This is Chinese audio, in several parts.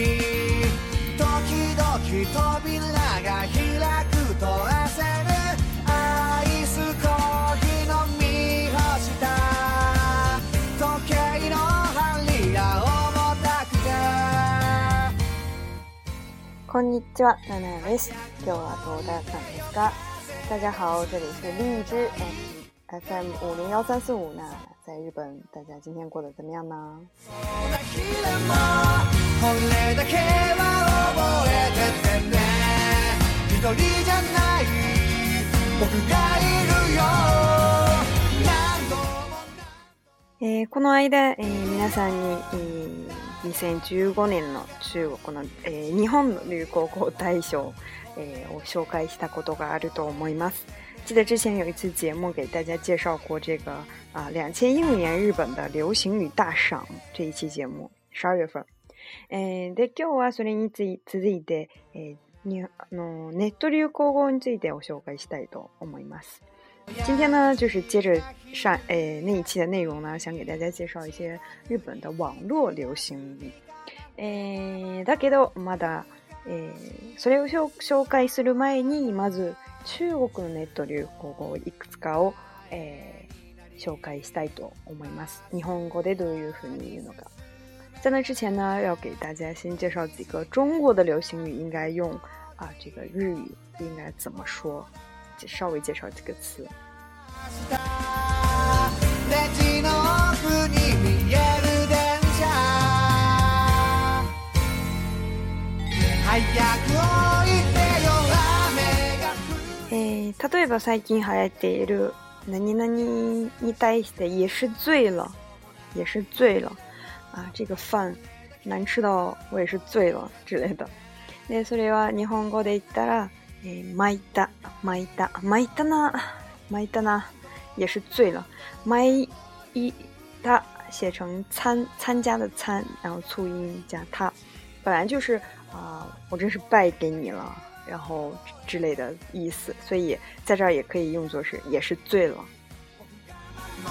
時々扉が開くと焦るアイスコーヒー飲み干した時計の針が重たくてこんにちは、ナナです今日はどうだんですか大家好，这里是荔枝 FM 五零幺三四五呢。在日本，大家今天过得怎么样呢？えー、この間、えー、皆さんに、えー、2015年の中国の、えー、日本の流行語大賞、えー、を紹介したことがあると思います。记得之前有一次节目给大家介绍过这个啊，两千一五年日本的流行语大赏这一期节目，十二月份。诶，で今日はそれについ続いて、え、にあのネット流行語について紹介したいと思います。今天呢，就是接着上诶那一期的内容呢，想给大家介绍一些日本的网络流行语。え、だけどまだ、え、それを紹介する前にまず。中国のネット流行語をいくつかを、えー、紹介したいと思います。日本語でどういうふうに言うのか。在那之前呢，要给大家先介绍几个中国的流行语，应该用啊这个日语应该怎么说，稍微介绍几个词。他对吧？最近还得了，那你那你你対一些也是醉了，也是醉了啊！这个饭难吃到我也是醉了之类的。でそれ啊，日语话对了，迈达迈达迈达呢？迈达な、也是醉了。迈伊达写成参参加的参，然后促音加他，本来就是啊！我真是败给你了。然后之类的意思，所以在这儿也可以用作是也是醉了。水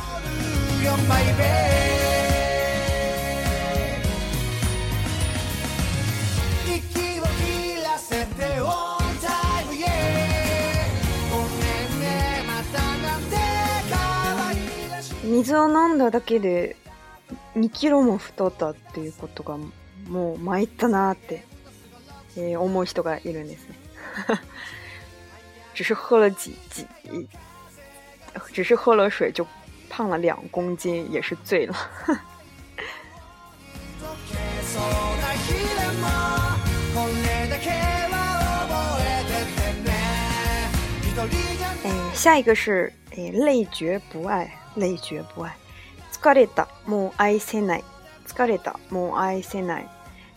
を飲んだだけで2キロも太ったっていうことがもう参ったなって、えー、思う人がいるんですね。只是喝了几几，只是喝了水就胖了两公斤，也是醉了。哎，下一个是哎，累觉不爱，累觉不爱。疲れたもう愛せない。疲れたもう愛せない。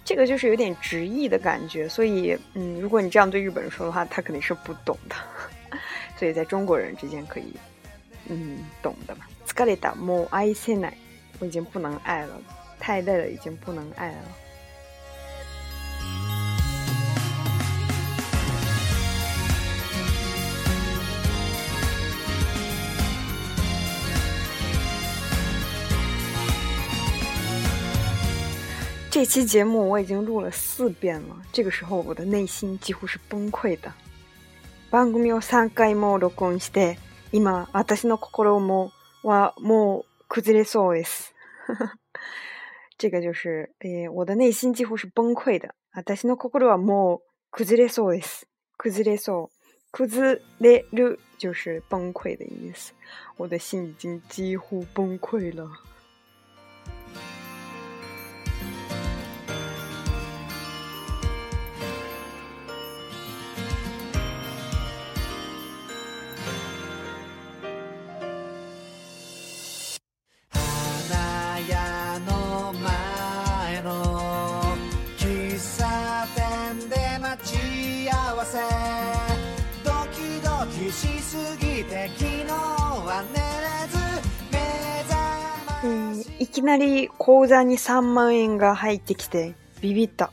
这个就是有点直译的感觉，所以，嗯，如果你这样对日本人说的话，他肯定是不懂的。所以，在中国人之间可以，嗯，懂的吧。疲れたもう愛せない，我已经不能爱了，太累了，已经不能爱了。这期节目我已经录了四遍了，这个时候我的内心几乎是崩溃的。今私の心もはもう崩れそうです。这个就是，哎，我的内心几乎是崩溃的。私の心はもう崩れそうです。崩れそう、崩れる就是崩溃的意思。我的心已经几乎崩溃了。那里口座に三万円が入ってきて、びびった。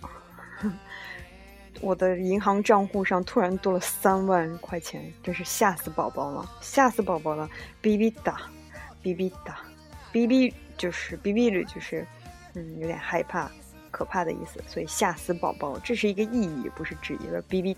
我的银行账户上突然多了三万块钱，真是吓死宝宝了！吓死宝宝了！びび哒，た、び哒，った、就是びび了，就是嗯有点害怕、可怕的意思，所以吓死宝宝。这是一个意义，不是指一个びびっ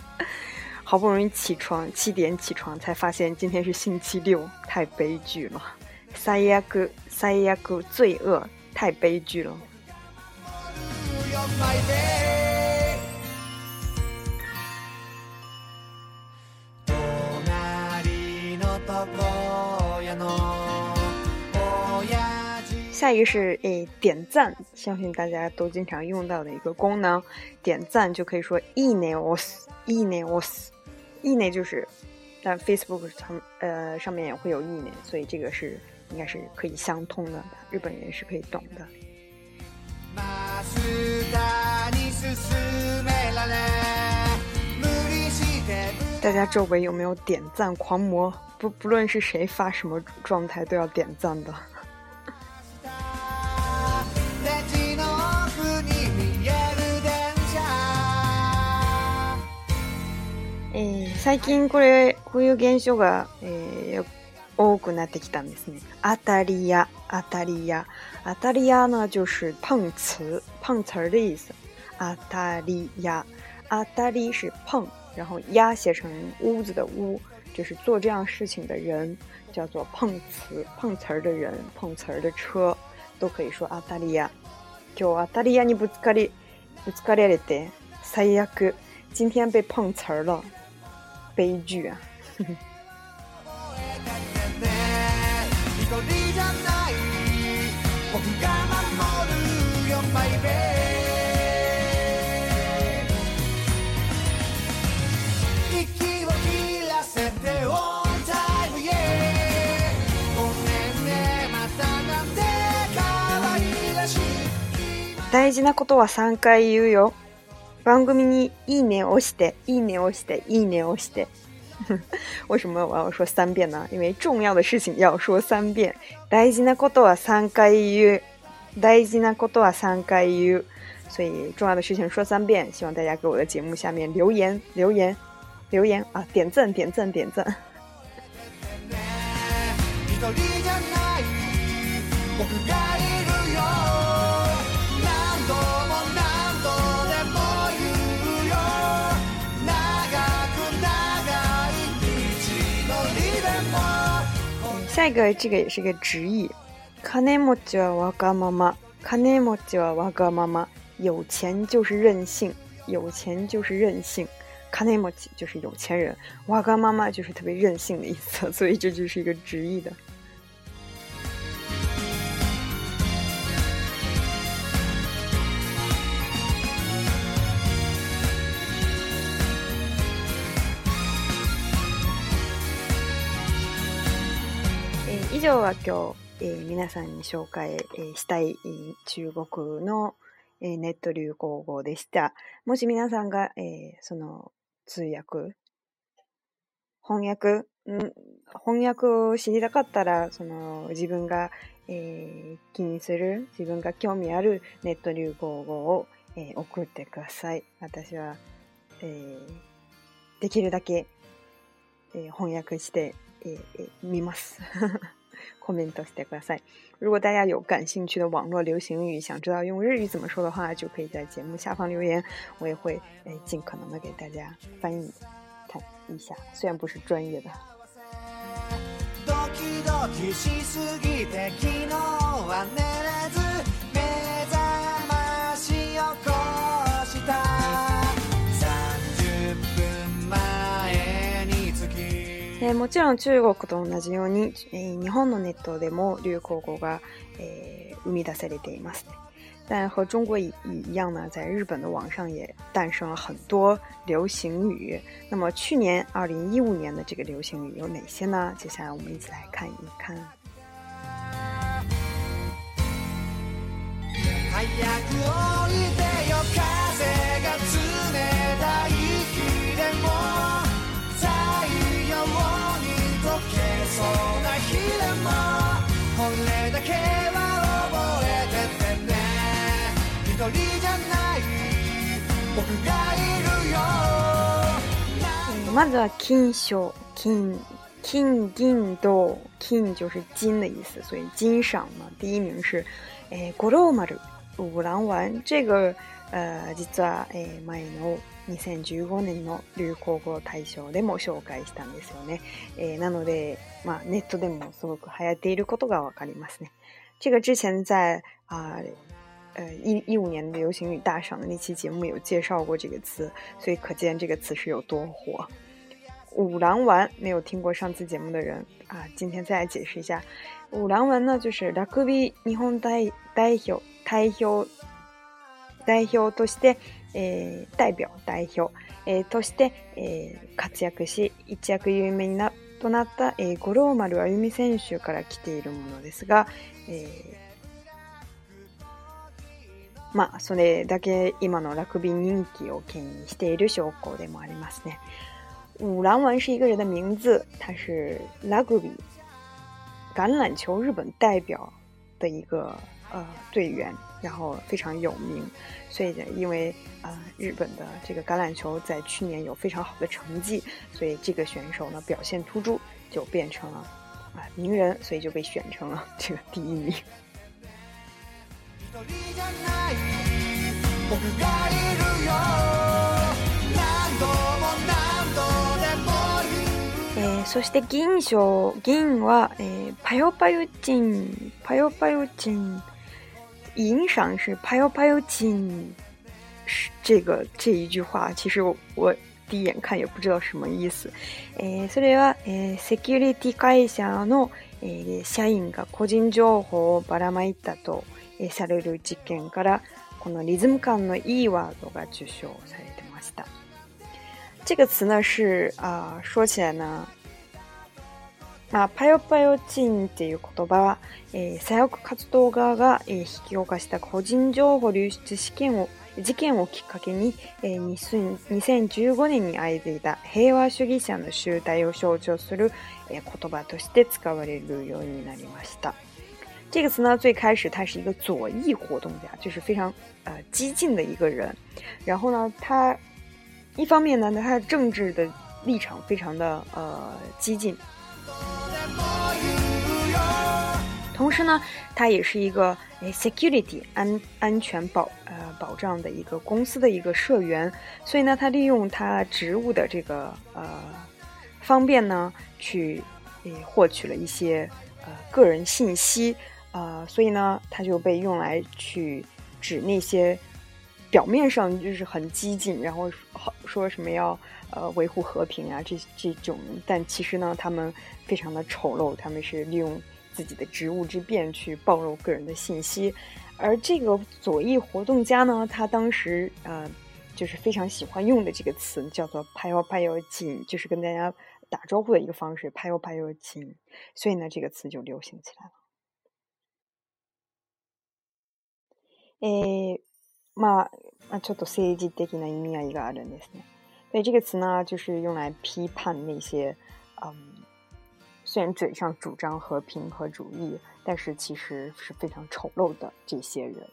好不容易起床，七点起床，才发现今天是星期六，太悲剧了！塞亚哥，塞亚哥，罪恶，太悲剧了。下一个是诶点赞，相信大家都经常用到的一个功能，点赞就可以说 ineos，ineos。意内就是，但 Facebook 上呃上面也会有意内，所以这个是应该是可以相通的，日本人是可以懂的。大家周围有没有点赞狂魔？不不论是谁发什么状态都要点赞的。最近これ、こういう現象が、えー、多くなってきたんですね。アタリア、アタリア、アタリア呢、就是碰瓷、碰瓷的意思。アタリア、アタリ是碰，然后鸭写成屋子的屋，就是做这样事情的人叫做碰瓷，碰瓷的人，碰瓷的车，都可以说アタリア。今日当たり屋にぶつかり、ぶつかれれて最悪。今天被碰瓷了，悲剧啊！大事なことは3回言うよ。外国名，你一年い晓得，一年我い得，一年我晓得。为什么我要说三遍呢？因为重要的事情要说三遍。大事なことは三回言う，大事なことは三回言う。所以重要的事情说三遍，希望大家给我的节目下面留言，留言，留言啊！点赞，点赞，点赞。下一个，这个也是个直译，卡内莫吉瓦格妈妈，卡内莫吉瓦格妈妈，有钱就是任性，有钱就是任性，卡内莫就是有钱人，瓦格妈妈就是特别任性的意思，所以这就是一个直译的。上は今日、えー、皆さんに紹介、えー、したい中国の、えー、ネット流行語でした。もし皆さんが、えその通訳、翻訳、ん翻訳を知りたかったら、その自分が、え気にする、自分が興味あるネット流行語を、え送ってください。私は、えできるだけ、え翻訳して、えー、見ます。后面都是带 a 塞，t 如果大家有感兴趣的网络流行语，想知道用日语怎么说的话，就可以在节目下方留言，我也会诶尽可能的给大家翻译看一下，虽然不是专业的。もちろん中国と同じように、日本のネットでも流行語が生み出されています。和中国一样呢，在日本的网上也诞生了很多流行语。那么，去年2015年的这个流行语有哪些呢？接下来我们一起来看一看。まずは金賞、金、金銀銅、金就是金的意思，所以金賞の第一名是诶五郎丸五郎丸这个呃実はえ前の2015年の流行語大賞でも紹介したんですよね。えー、なので、まあ、ネットでもすごく流行っていることがわかりますね。这个之前在呃、呃一一五年的流行语大赏的那期节目有介绍过这个词，所以可见这个词是有多火。五郎丸没有听过上次节目的人啊，今天再来解释一下。五郎丸呢，就是ラグビー日本代代表代表代表として、代表代表、として、活躍し一躍有名になとなった、五郎丸歩選手から来ているものですが、え嘛，それだけ今のラグビー人気をけんしている証拠でもありますね。五郎丸是一个人的名字，他是拉古比橄榄球日本代表的一个呃队员，然后非常有名。所以因为啊日本的这个橄榄球在去年有非常好的成绩，所以这个选手呢表现突出，就变成了啊名人，所以就被选成了这个第一名。えー、そして銀賞銀は、えー、パヨパヨチンパヨパヨチン银赏是パヨパヨチン这个这一句话其实我我第一眼看也不知道什么意思。えー、それは、えー、セキュリティ会社の、えー、社員が個人情報をばらまいたと。えされる実験からこのリズム感のいいワードが受賞されてました。这个词呢是啊、呃、说起来呢。まあ、パヨパヨチンっていう言葉は、えー、左翼活動側が、えー、引き起こした個人情報流出事件を事件をきっかけに、えー、2015年に相次いだ平和主義者の集大を象徴する、えー、言葉として使われるようになりました。这个词呢，最开始他是一个左翼活动家，就是非常呃激进的一个人。然后呢，他一方面呢，他的政治的立场非常的呃激进，同时呢，他也是一个 security 安安全保呃保障的一个公司的一个社员，所以呢，他利用他职务的这个呃方便呢，去获取了一些呃个人信息。啊，所以呢，他就被用来去指那些表面上就是很激进，然后说说什么要呃维护和平啊，这这种，但其实呢，他们非常的丑陋，他们是利用自己的职务之便去暴露个人的信息。而这个左翼活动家呢，他当时呃就是非常喜欢用的这个词叫做“拍腰拍 i n 就是跟大家打招呼的一个方式，“拍腰拍 i n 所以呢，这个词就流行起来了。诶，嘛嘛，ちょっと政治的な意味合いがあるんですね。所以这个词呢，就是用来批判那些嗯，虽然嘴上主张和平和主义，但是其实是非常丑陋的这些人。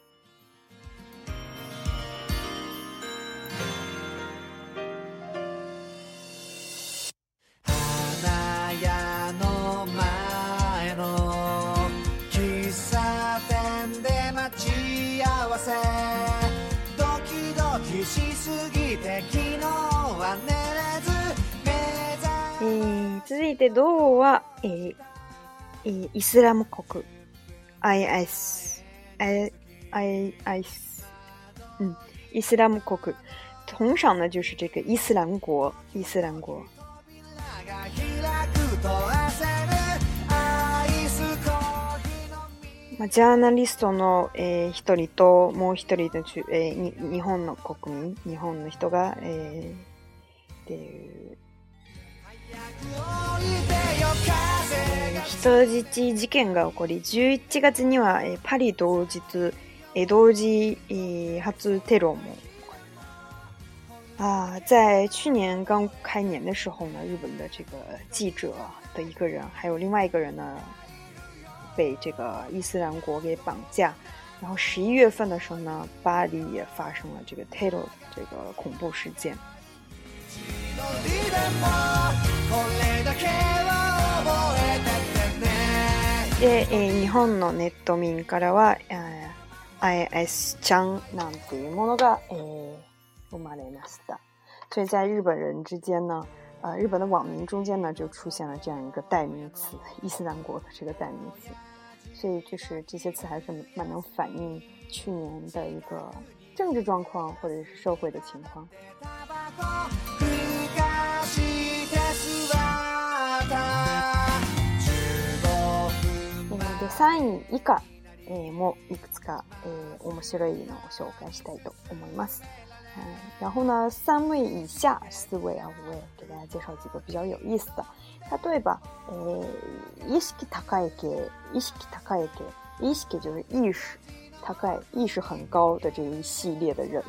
いて銅は、えーえー、イスラム国 IS, IIS イスラム国，通常呢就是这个伊斯兰国，伊斯兰国。まあ、ジャーナリストの、えー、一人ともう一人の中、えー、に日本の国民、日本の人が、えー、っていう一三事件が起こり、十一月にはパリ同日、同時発テロ。啊，在去年刚开年的时候呢，日本的这个记者的一个人，还有另外一个人呢，被这个伊斯兰国给绑架。然后十一月份的时候呢，巴黎也发生了这个テロ这个恐怖事件。で、えー、日本のネット民からは、え IS ちゃんなんていうものが、えー、生まれました。所以在日本人之间呢，呃，日本的网民中间呢，就出现了这样一个代名词——伊斯兰国的这个代名词。所以就是这些词还是蛮能反映去年的一个政治状况或者是社会的情况。で3位以下、えー、もいくつか、えー、面白いのを紹介したいと思います。嗯，然后呢，位以下、四位啊、五位，给大家介绍几个比较有意思的。例えば、えー、意識高い系、意識高い系、意識就是意識。高い、意識很高的这一系列的人。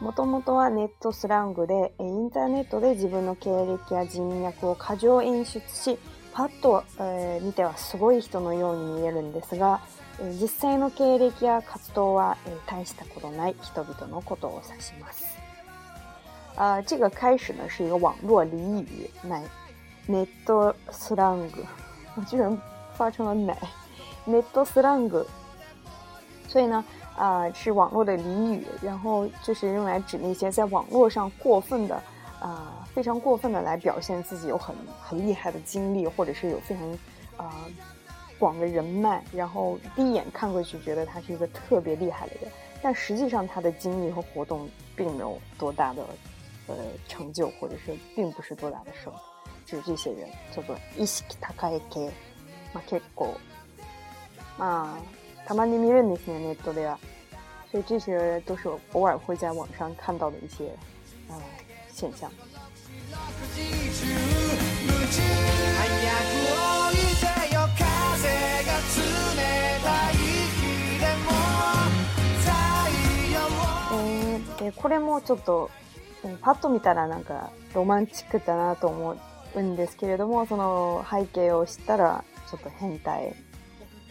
もともとはネットスラングで、インターネットで自分の経歴や人脈を過剰演出し、パッと、えー、見てはすごい人のように見えるんですが、え実際の経歴や活動は、え大したことない人々のことを指します。あ呃，这个开始呢是一个网络俚语“ネットスラング，も我居然发成了“い。ネットスラング所以呢，啊，是网络的俚语，然后就是用来指那些在网络上过分的，啊，非常过分的来表现自己有很很厉害的经历，或者是有非常，啊，广的人脉，然后第一眼看过去觉得他是一个特别厉害的人，但实际上他的经历和活动并没有多大的，呃，成就，或者是并不是多大的事儿，就是这些人叫做意識高い系，まあ結構、まあ。たまに見るんですね、ネットでは。所以这些都是我偶尔会在网上看到的一些呃现象。えこれもちょっと、パッと見たらなんかロマンチックだなと思うんですけれどもその背景を知ったらちょっと変態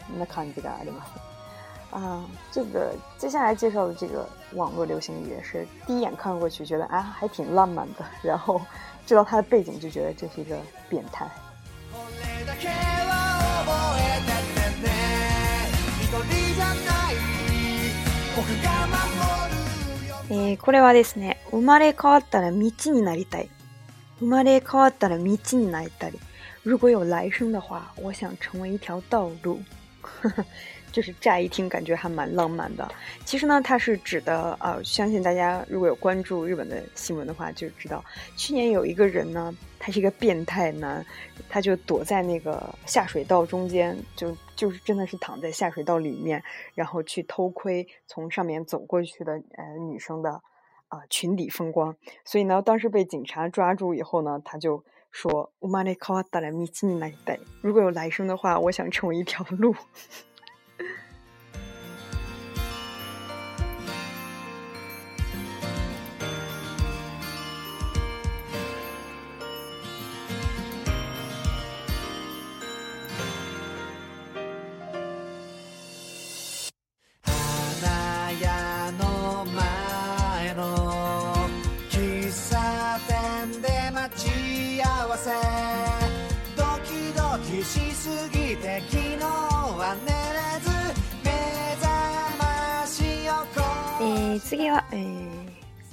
那看你这个阿丽玛啊，这个接下来介绍的这个网络流行语是第一眼看过去觉得啊还挺浪漫的，然后知道它的背景就觉得这是一个变态。これはですね。生まれ変わったら道になりたい。生まれ変わったら道になりたい。如果有来生的话，我想成为一条道路。就是乍一听感觉还蛮浪漫的，其实呢，它是指的呃，相信大家如果有关注日本的新闻的话，就知道去年有一个人呢，他是一个变态男，他就躲在那个下水道中间，就就是真的是躺在下水道里面，然后去偷窥从上面走过去的呃女生的啊裙底风光，所以呢，当时被警察抓住以后呢，他就。说，我妈的卡瓦达拉带，如果有来生的话，我想成为一条路。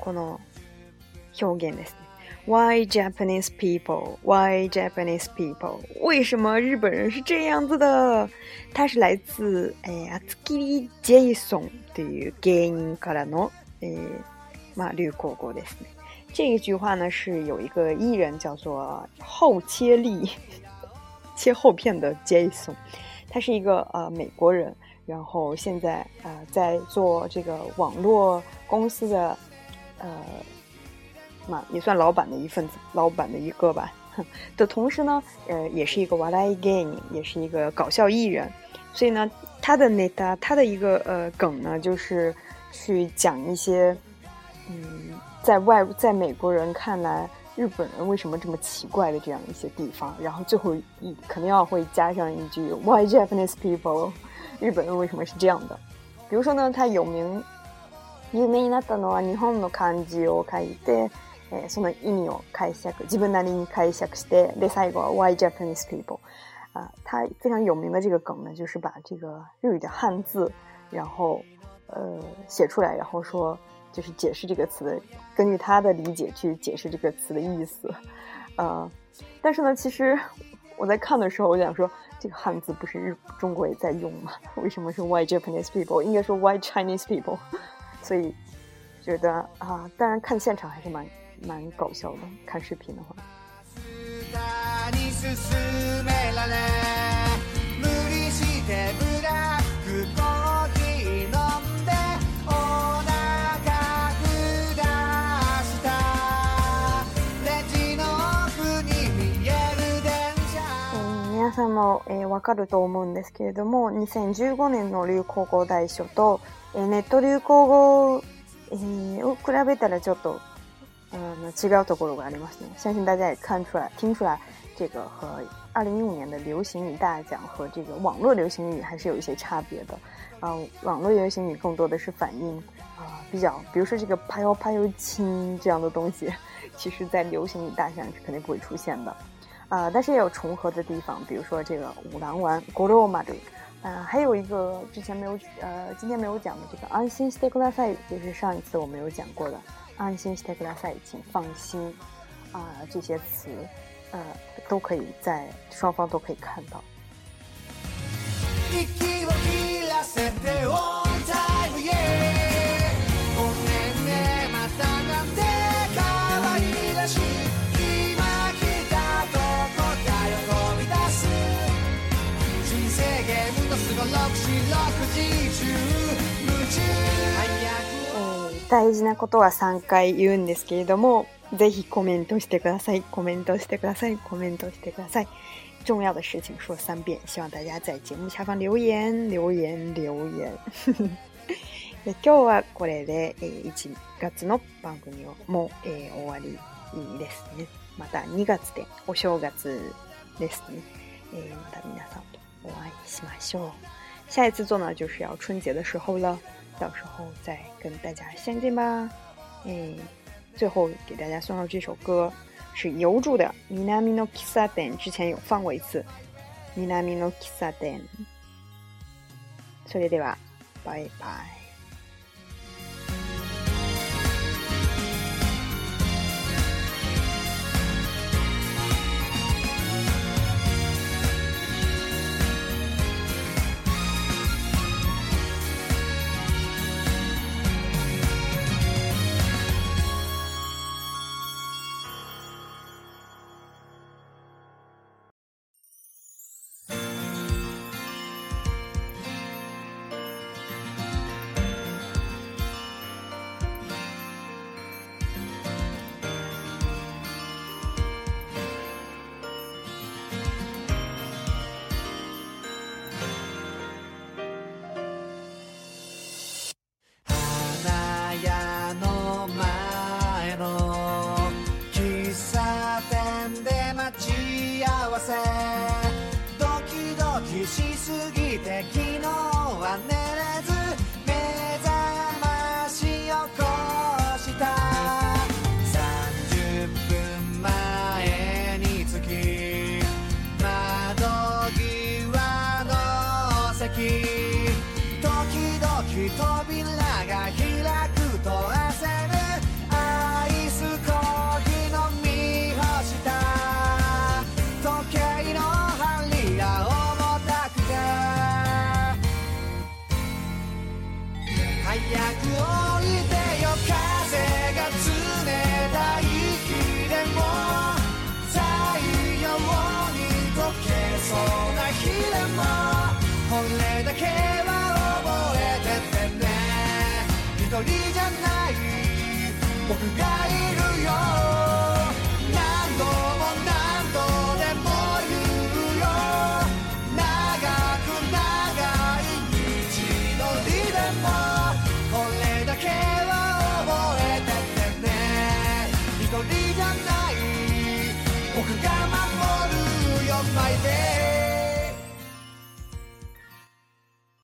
可能，表現ですね。Why Japanese people? Why Japanese people? 为什么日本人是这样子的？他是来自呀阿切 i Jason 的這句謠言，從的流行語。这一句话呢，是有一个艺人叫做后切利切後片的 Jason，他是一个呃美国人，然后现在啊在做这个网络公司的。呃，嘛也算老板的一份子，老板的一个吧。的同时呢，呃，也是一个 l 来 game，也是一个搞笑艺人。所以呢，他的那他他的一个呃梗呢，就是去讲一些嗯，在外在美国人看来，日本人为什么这么奇怪的这样一些地方。然后最后一肯定要会加上一句 Why Japanese people？日本人为什么是这样的？比如说呢，他有名。有名になったのは日本の漢字を書いてその意味を解釈、自分なりに解釈してで最後は Why Japanese people？啊，他非常有名的这个梗呢，就是把这个日语的汉字，然后呃写出来，然后说就是解释这个词的，根据他的理解去解释这个词的意思，呃，但是呢，其实我在看的时候，我想说这个汉字不是日中国也在用吗？为什么是 Why Japanese people？应该说 Why Chinese people？所以觉得啊，当然看现场还是蛮蛮搞笑的。看视频的话。相信大家也看出来、听出来，这个和2015年的流行语大奖和这个网络流行语还是有一些差别的。啊，网络流行语更多的是反映啊，比较，比如说这个“怕哟怕哟亲”这样的东西，其实在流行语大奖是肯定不会出现的。呃，但是也有重合的地方，比如说这个五郎丸，Goro m a d 啊，还有一个之前没有呃，今天没有讲的这个安心 s t a k l a Say，是上一次我没有讲过的，安心 s t a k l a s a 请放心，啊，这些词，呃，都可以在双方都可以看到。大事なことは3回言うんですけれども、ぜひコメントしてください。コメントしてください。コメントしてください。重要的事情说三遍，希望大家在节目下方留言、留言、留言。で今日はこれで、えー、1月の番組をもう、えー、終わりですね。また2月でお正月ですね。えー、また皆さんとお会いしましょう。下一次做呢，就是要春节的时候了。到时候再跟大家相见吧。哎，最后给大家送上这首歌，是由住的《Minamino Kisa Den》，之前有放过一次，《Minamino Kisa Den》。所以对吧？拜拜。